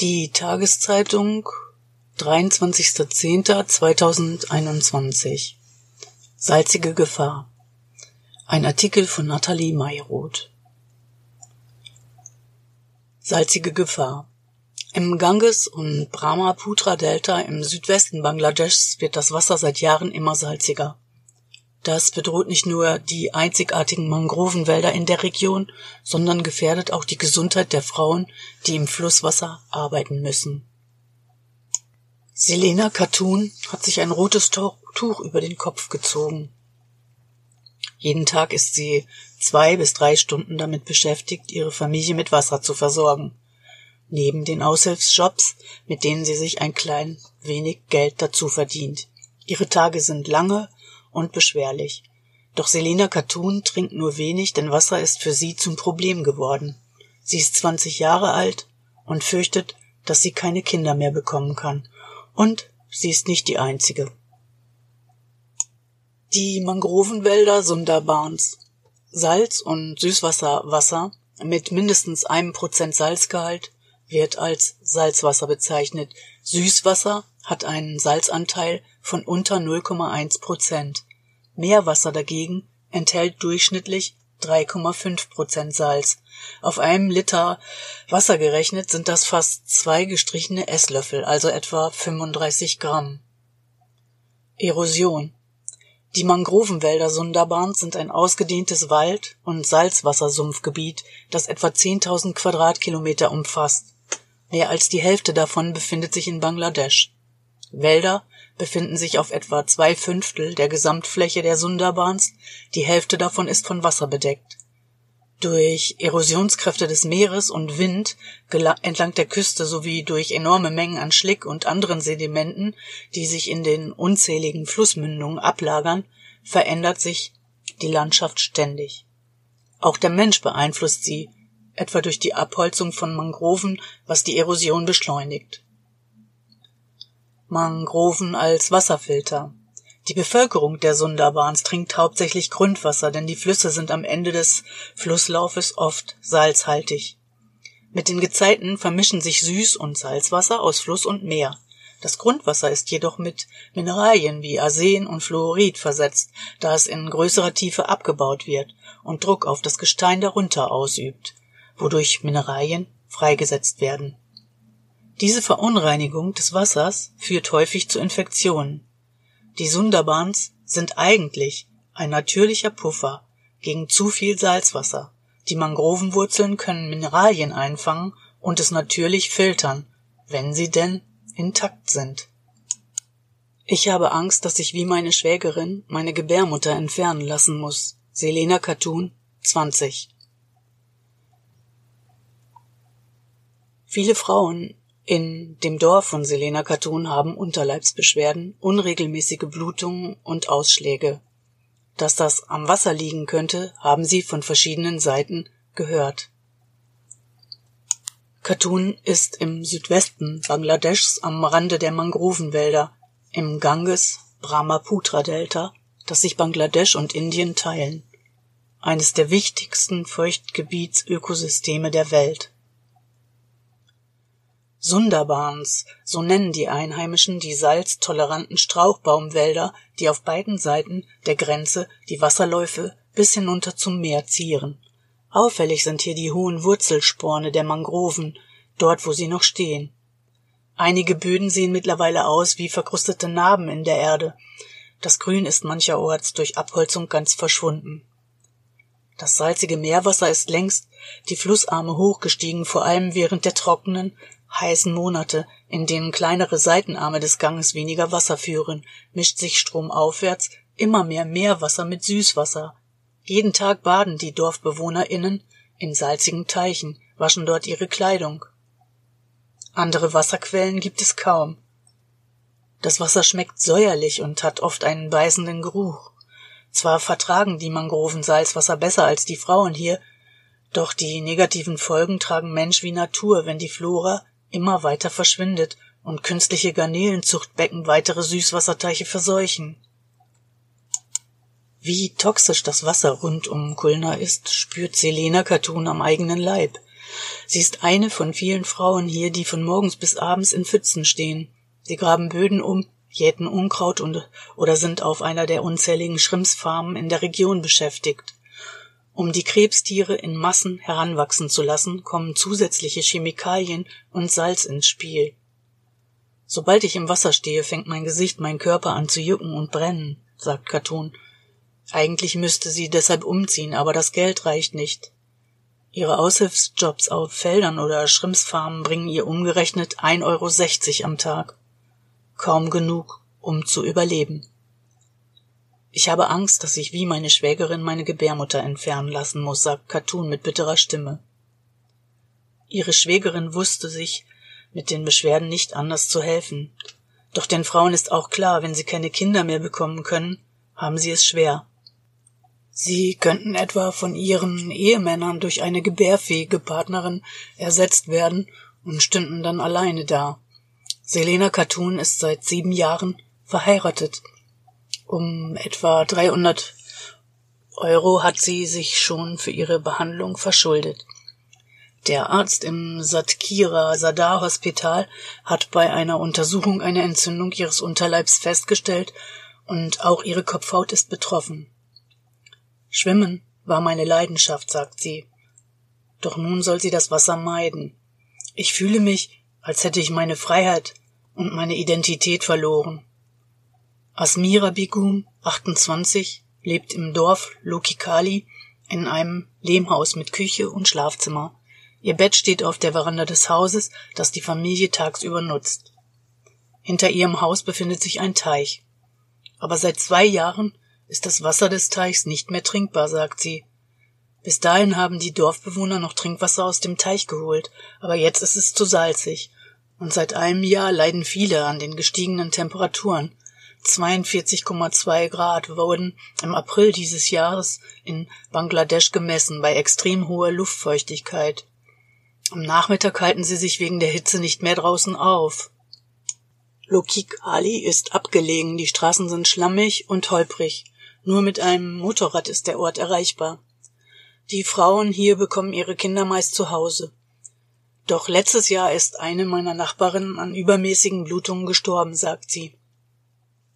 Die Tageszeitung 23.10.2021 Salzige Gefahr. Ein Artikel von Nathalie Mayroth Salzige Gefahr. Im Ganges- und Brahmaputra-Delta im Südwesten Bangladeschs wird das Wasser seit Jahren immer salziger. Das bedroht nicht nur die einzigartigen Mangrovenwälder in der Region, sondern gefährdet auch die Gesundheit der Frauen, die im Flusswasser arbeiten müssen. Selena Katun hat sich ein rotes Tuch über den Kopf gezogen. Jeden Tag ist sie zwei bis drei Stunden damit beschäftigt, ihre Familie mit Wasser zu versorgen. Neben den Aushilfsjobs, mit denen sie sich ein klein wenig Geld dazu verdient. Ihre Tage sind lange und beschwerlich. Doch Selena Katun trinkt nur wenig, denn Wasser ist für sie zum Problem geworden. Sie ist 20 Jahre alt und fürchtet, dass sie keine Kinder mehr bekommen kann. Und sie ist nicht die einzige. Die Mangrovenwälder Sundarbans. Salz- und Süßwasserwasser mit mindestens einem Prozent Salzgehalt wird als Salzwasser bezeichnet. Süßwasser hat einen Salzanteil von unter 0,1 Prozent. Meerwasser dagegen enthält durchschnittlich 3,5 Prozent Salz. Auf einem Liter Wasser gerechnet sind das fast zwei gestrichene Esslöffel, also etwa 35 Gramm. Erosion Die Mangrovenwälder Sundarbans sind ein ausgedehntes Wald- und Salzwassersumpfgebiet, das etwa 10.000 Quadratkilometer umfasst. Mehr als die Hälfte davon befindet sich in Bangladesch. Wälder befinden sich auf etwa zwei Fünftel der Gesamtfläche der Sundarbans, die Hälfte davon ist von Wasser bedeckt. Durch Erosionskräfte des Meeres und Wind entlang der Küste sowie durch enorme Mengen an Schlick und anderen Sedimenten, die sich in den unzähligen Flussmündungen ablagern, verändert sich die Landschaft ständig. Auch der Mensch beeinflusst sie, etwa durch die Abholzung von Mangroven, was die Erosion beschleunigt. Mangroven als Wasserfilter. Die Bevölkerung der Sundarbans trinkt hauptsächlich Grundwasser, denn die Flüsse sind am Ende des Flusslaufes oft salzhaltig. Mit den Gezeiten vermischen sich Süß- und Salzwasser aus Fluss und Meer. Das Grundwasser ist jedoch mit Mineralien wie Arsen und Fluorid versetzt, da es in größerer Tiefe abgebaut wird und Druck auf das Gestein darunter ausübt, wodurch Mineralien freigesetzt werden diese Verunreinigung des Wassers führt häufig zu Infektionen. Die Sundarbans sind eigentlich ein natürlicher Puffer gegen zu viel Salzwasser. Die Mangrovenwurzeln können Mineralien einfangen und es natürlich filtern, wenn sie denn intakt sind. Ich habe Angst, dass ich wie meine Schwägerin meine Gebärmutter entfernen lassen muss. Selena Katun, 20. Viele Frauen in dem Dorf von Selena Katun haben Unterleibsbeschwerden, unregelmäßige Blutungen und Ausschläge. Dass das am Wasser liegen könnte, haben sie von verschiedenen Seiten gehört. Katun ist im Südwesten Bangladeschs am Rande der Mangrovenwälder im Ganges Brahmaputra Delta, das sich Bangladesch und Indien teilen. Eines der wichtigsten Feuchtgebietsökosysteme der Welt. Sundarbans, so nennen die Einheimischen die salztoleranten Strauchbaumwälder, die auf beiden Seiten der Grenze die Wasserläufe bis hinunter zum Meer zieren. Auffällig sind hier die hohen Wurzelsporne der Mangroven, dort wo sie noch stehen. Einige Böden sehen mittlerweile aus wie verkrustete Narben in der Erde. Das Grün ist mancherorts durch Abholzung ganz verschwunden. Das salzige Meerwasser ist längst die Flussarme hochgestiegen, vor allem während der trockenen, heißen Monate, in denen kleinere Seitenarme des Ganges weniger Wasser führen, mischt sich stromaufwärts immer mehr Meerwasser mit Süßwasser. Jeden Tag baden die DorfbewohnerInnen in salzigen Teichen, waschen dort ihre Kleidung. Andere Wasserquellen gibt es kaum. Das Wasser schmeckt säuerlich und hat oft einen beißenden Geruch. Zwar vertragen die Mangroven Salzwasser besser als die Frauen hier, doch die negativen Folgen tragen Mensch wie Natur, wenn die Flora immer weiter verschwindet und künstliche Garnelenzuchtbecken weitere Süßwasserteiche verseuchen. Wie toxisch das Wasser rund um Kulna ist, spürt Selena Katun am eigenen Leib. Sie ist eine von vielen Frauen hier, die von morgens bis abends in Pfützen stehen. Sie graben Böden um, jäten Unkraut und, oder sind auf einer der unzähligen Schrimpsfarmen in der Region beschäftigt. Um die Krebstiere in Massen heranwachsen zu lassen, kommen zusätzliche Chemikalien und Salz ins Spiel. Sobald ich im Wasser stehe, fängt mein Gesicht, mein Körper an zu jucken und brennen, sagt Katun. Eigentlich müsste sie deshalb umziehen, aber das Geld reicht nicht. Ihre Aushilfsjobs auf Feldern oder Schrimpsfarmen bringen ihr umgerechnet 1,60 Euro am Tag. Kaum genug, um zu überleben. Ich habe Angst, dass ich wie meine Schwägerin meine Gebärmutter entfernen lassen muss, sagt Katun mit bitterer Stimme. Ihre Schwägerin wusste sich mit den Beschwerden nicht anders zu helfen. Doch den Frauen ist auch klar, wenn sie keine Kinder mehr bekommen können, haben sie es schwer. Sie könnten etwa von ihren Ehemännern durch eine gebärfähige Partnerin ersetzt werden und stünden dann alleine da. Selena Katun ist seit sieben Jahren verheiratet. Um etwa 300 Euro hat sie sich schon für ihre Behandlung verschuldet. Der Arzt im Satkira Sadar Hospital hat bei einer Untersuchung eine Entzündung ihres Unterleibs festgestellt und auch ihre Kopfhaut ist betroffen. Schwimmen war meine Leidenschaft, sagt sie. Doch nun soll sie das Wasser meiden. Ich fühle mich, als hätte ich meine Freiheit und meine Identität verloren. Asmira Begum, 28, lebt im Dorf Lokikali in einem Lehmhaus mit Küche und Schlafzimmer. Ihr Bett steht auf der Veranda des Hauses, das die Familie tagsüber nutzt. Hinter ihrem Haus befindet sich ein Teich. Aber seit zwei Jahren ist das Wasser des Teichs nicht mehr trinkbar, sagt sie. Bis dahin haben die Dorfbewohner noch Trinkwasser aus dem Teich geholt, aber jetzt ist es zu salzig. Und seit einem Jahr leiden viele an den gestiegenen Temperaturen. 42,2 Grad wurden im April dieses Jahres in Bangladesch gemessen bei extrem hoher Luftfeuchtigkeit. Am Nachmittag halten sie sich wegen der Hitze nicht mehr draußen auf. Lokik Ali ist abgelegen, die Straßen sind schlammig und holprig. Nur mit einem Motorrad ist der Ort erreichbar. Die Frauen hier bekommen ihre Kinder meist zu Hause. Doch letztes Jahr ist eine meiner Nachbarinnen an übermäßigen Blutungen gestorben, sagt sie.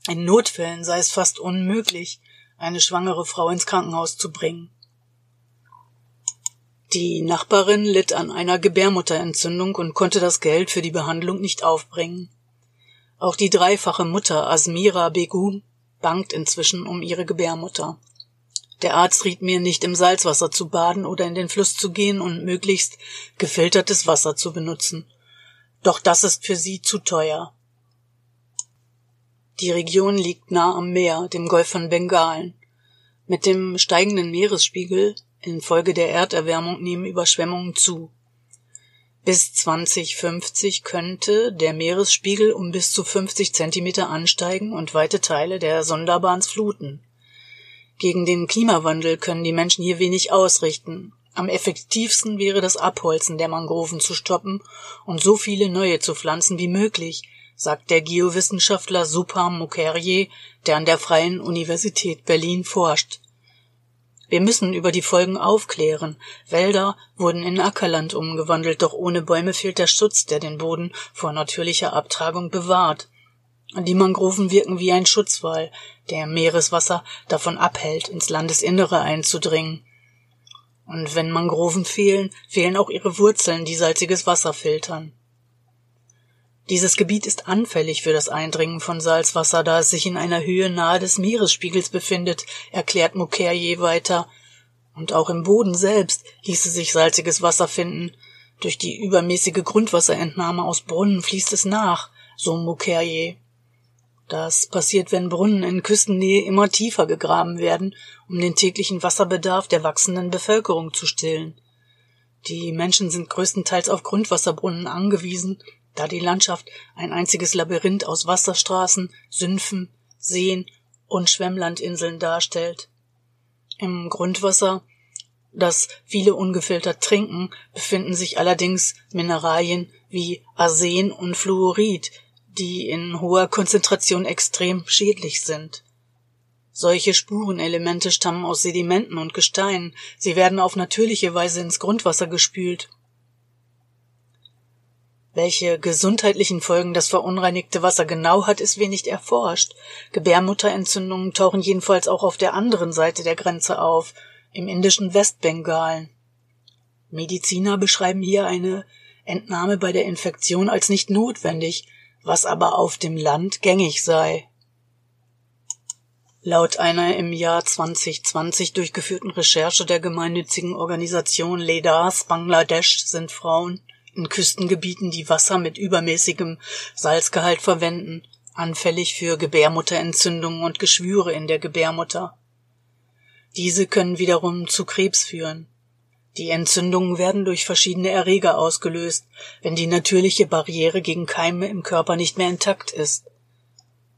In Notfällen sei es fast unmöglich, eine schwangere Frau ins Krankenhaus zu bringen. Die Nachbarin litt an einer Gebärmutterentzündung und konnte das Geld für die Behandlung nicht aufbringen. Auch die dreifache Mutter Asmira Begum bangt inzwischen um ihre Gebärmutter. Der Arzt riet mir nicht im Salzwasser zu baden oder in den Fluss zu gehen und möglichst gefiltertes Wasser zu benutzen. Doch das ist für sie zu teuer. Die Region liegt nah am Meer, dem Golf von Bengalen. Mit dem steigenden Meeresspiegel infolge der Erderwärmung nehmen Überschwemmungen zu. Bis 2050 könnte der Meeresspiegel um bis zu 50 Zentimeter ansteigen und weite Teile der Sonderbahns fluten. Gegen den Klimawandel können die Menschen hier wenig ausrichten. Am effektivsten wäre das Abholzen der Mangroven zu stoppen und so viele neue zu pflanzen wie möglich, sagt der Geowissenschaftler Supam Mukherjee, der an der Freien Universität Berlin forscht. Wir müssen über die Folgen aufklären. Wälder wurden in Ackerland umgewandelt, doch ohne Bäume fehlt der Schutz, der den Boden vor natürlicher Abtragung bewahrt. Die Mangroven wirken wie ein Schutzwall, der Meereswasser davon abhält, ins Landesinnere einzudringen. Und wenn Mangroven fehlen, fehlen auch ihre Wurzeln, die salziges Wasser filtern. Dieses Gebiet ist anfällig für das Eindringen von Salzwasser, da es sich in einer Höhe nahe des Meeresspiegels befindet, erklärt Mukherjee weiter. Und auch im Boden selbst ließe sich salziges Wasser finden. Durch die übermäßige Grundwasserentnahme aus Brunnen fließt es nach, so Mukherjee. Das passiert, wenn Brunnen in Küstennähe immer tiefer gegraben werden, um den täglichen Wasserbedarf der wachsenden Bevölkerung zu stillen. Die Menschen sind größtenteils auf Grundwasserbrunnen angewiesen da die Landschaft ein einziges Labyrinth aus Wasserstraßen, Sümpfen, Seen und Schwemmlandinseln darstellt. Im Grundwasser, das viele ungefiltert trinken, befinden sich allerdings Mineralien wie Arsen und Fluorid, die in hoher Konzentration extrem schädlich sind. Solche Spurenelemente stammen aus Sedimenten und Gesteinen, sie werden auf natürliche Weise ins Grundwasser gespült Welche gesundheitlichen Folgen das verunreinigte Wasser genau hat, ist wenig erforscht. Gebärmutterentzündungen tauchen jedenfalls auch auf der anderen Seite der Grenze auf, im indischen Westbengalen. Mediziner beschreiben hier eine Entnahme bei der Infektion als nicht notwendig, was aber auf dem Land gängig sei. Laut einer im Jahr 2020 durchgeführten Recherche der gemeinnützigen Organisation LEDAS Bangladesch sind Frauen in Küstengebieten, die Wasser mit übermäßigem Salzgehalt verwenden, anfällig für Gebärmutterentzündungen und Geschwüre in der Gebärmutter. Diese können wiederum zu Krebs führen. Die Entzündungen werden durch verschiedene Erreger ausgelöst, wenn die natürliche Barriere gegen Keime im Körper nicht mehr intakt ist.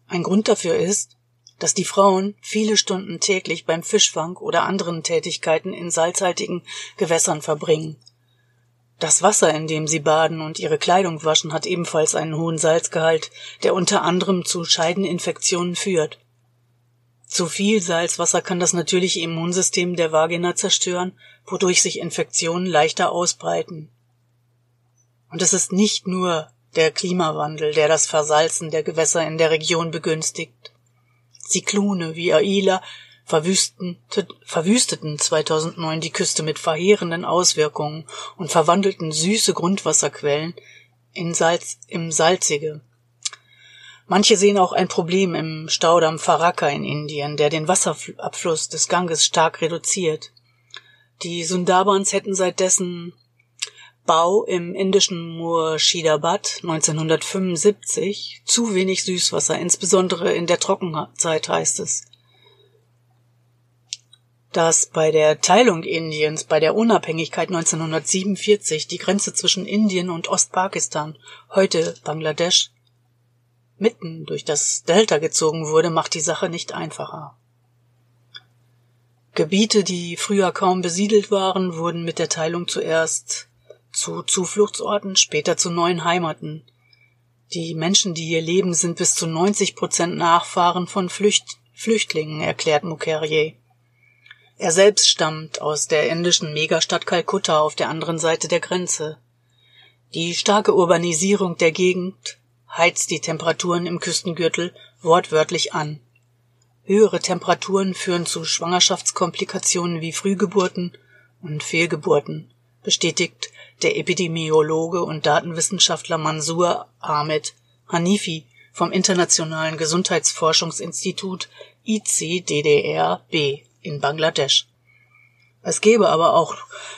Ein Grund dafür ist, dass die Frauen viele Stunden täglich beim Fischfang oder anderen Tätigkeiten in salzhaltigen Gewässern verbringen. Das Wasser, in dem sie baden und ihre Kleidung waschen, hat ebenfalls einen hohen Salzgehalt, der unter anderem zu Scheideninfektionen führt. Zu viel Salzwasser kann das natürliche Immunsystem der Vagina zerstören, wodurch sich Infektionen leichter ausbreiten. Und es ist nicht nur der Klimawandel, der das Versalzen der Gewässer in der Region begünstigt. Zyklone wie Aila verwüsteten 2009 die Küste mit verheerenden Auswirkungen und verwandelten süße Grundwasserquellen in Salz, im salzige. Manche sehen auch ein Problem im Staudamm Farakka in Indien, der den Wasserabfluss des Ganges stark reduziert. Die Sundarbans hätten seit dessen Bau im indischen Murshidabad 1975 zu wenig Süßwasser, insbesondere in der Trockenzeit heißt es. Dass bei der Teilung Indiens, bei der Unabhängigkeit 1947 die Grenze zwischen Indien und Ostpakistan, heute Bangladesch, mitten durch das Delta gezogen wurde, macht die Sache nicht einfacher. Gebiete, die früher kaum besiedelt waren, wurden mit der Teilung zuerst zu Zufluchtsorten, später zu neuen Heimaten. Die Menschen, die hier leben, sind bis zu 90 Prozent Nachfahren von Flücht Flüchtlingen, erklärt Mukherjee. Er selbst stammt aus der indischen Megastadt Kalkutta auf der anderen Seite der Grenze. Die starke Urbanisierung der Gegend heizt die Temperaturen im Küstengürtel wortwörtlich an. Höhere Temperaturen führen zu Schwangerschaftskomplikationen wie Frühgeburten und Fehlgeburten, bestätigt der Epidemiologe und Datenwissenschaftler Mansur Ahmed Hanifi vom Internationalen Gesundheitsforschungsinstitut ICDDR-B in Bangladesch. Es gäbe aber auch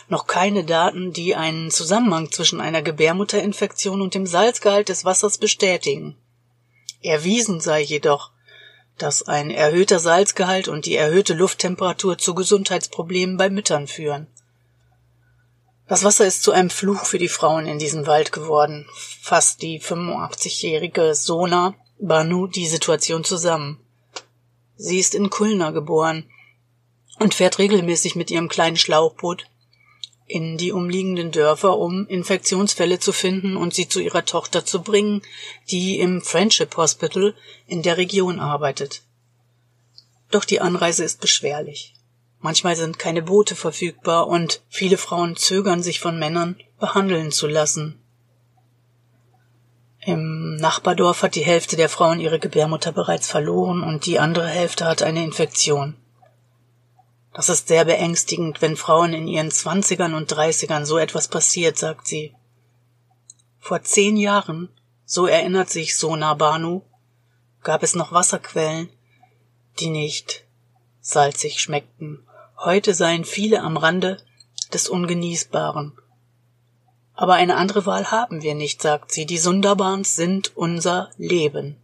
noch keine Daten, die einen Zusammenhang zwischen einer Gebärmutterinfektion und dem Salzgehalt des Wassers bestätigen. Erwiesen sei jedoch, dass ein erhöhter Salzgehalt und die erhöhte Lufttemperatur zu Gesundheitsproblemen bei Müttern führen. Das Wasser ist zu einem Fluch für die Frauen in diesem Wald geworden, fasst die 85-jährige Sona Banu die Situation zusammen. Sie ist in Kulna geboren und fährt regelmäßig mit ihrem kleinen Schlauchboot in die umliegenden Dörfer, um Infektionsfälle zu finden und sie zu ihrer Tochter zu bringen, die im Friendship Hospital in der Region arbeitet. Doch die Anreise ist beschwerlich. Manchmal sind keine Boote verfügbar und viele Frauen zögern sich von Männern behandeln zu lassen. Im Nachbardorf hat die Hälfte der Frauen ihre Gebärmutter bereits verloren und die andere Hälfte hat eine Infektion. Das ist sehr beängstigend, wenn Frauen in ihren Zwanzigern und Dreißigern so etwas passiert, sagt sie. Vor zehn Jahren, so erinnert sich Sona Banu, gab es noch Wasserquellen, die nicht salzig schmeckten. Heute seien viele am Rande des Ungenießbaren. Aber eine andere Wahl haben wir nicht, sagt sie. Die Sundarbans sind unser Leben.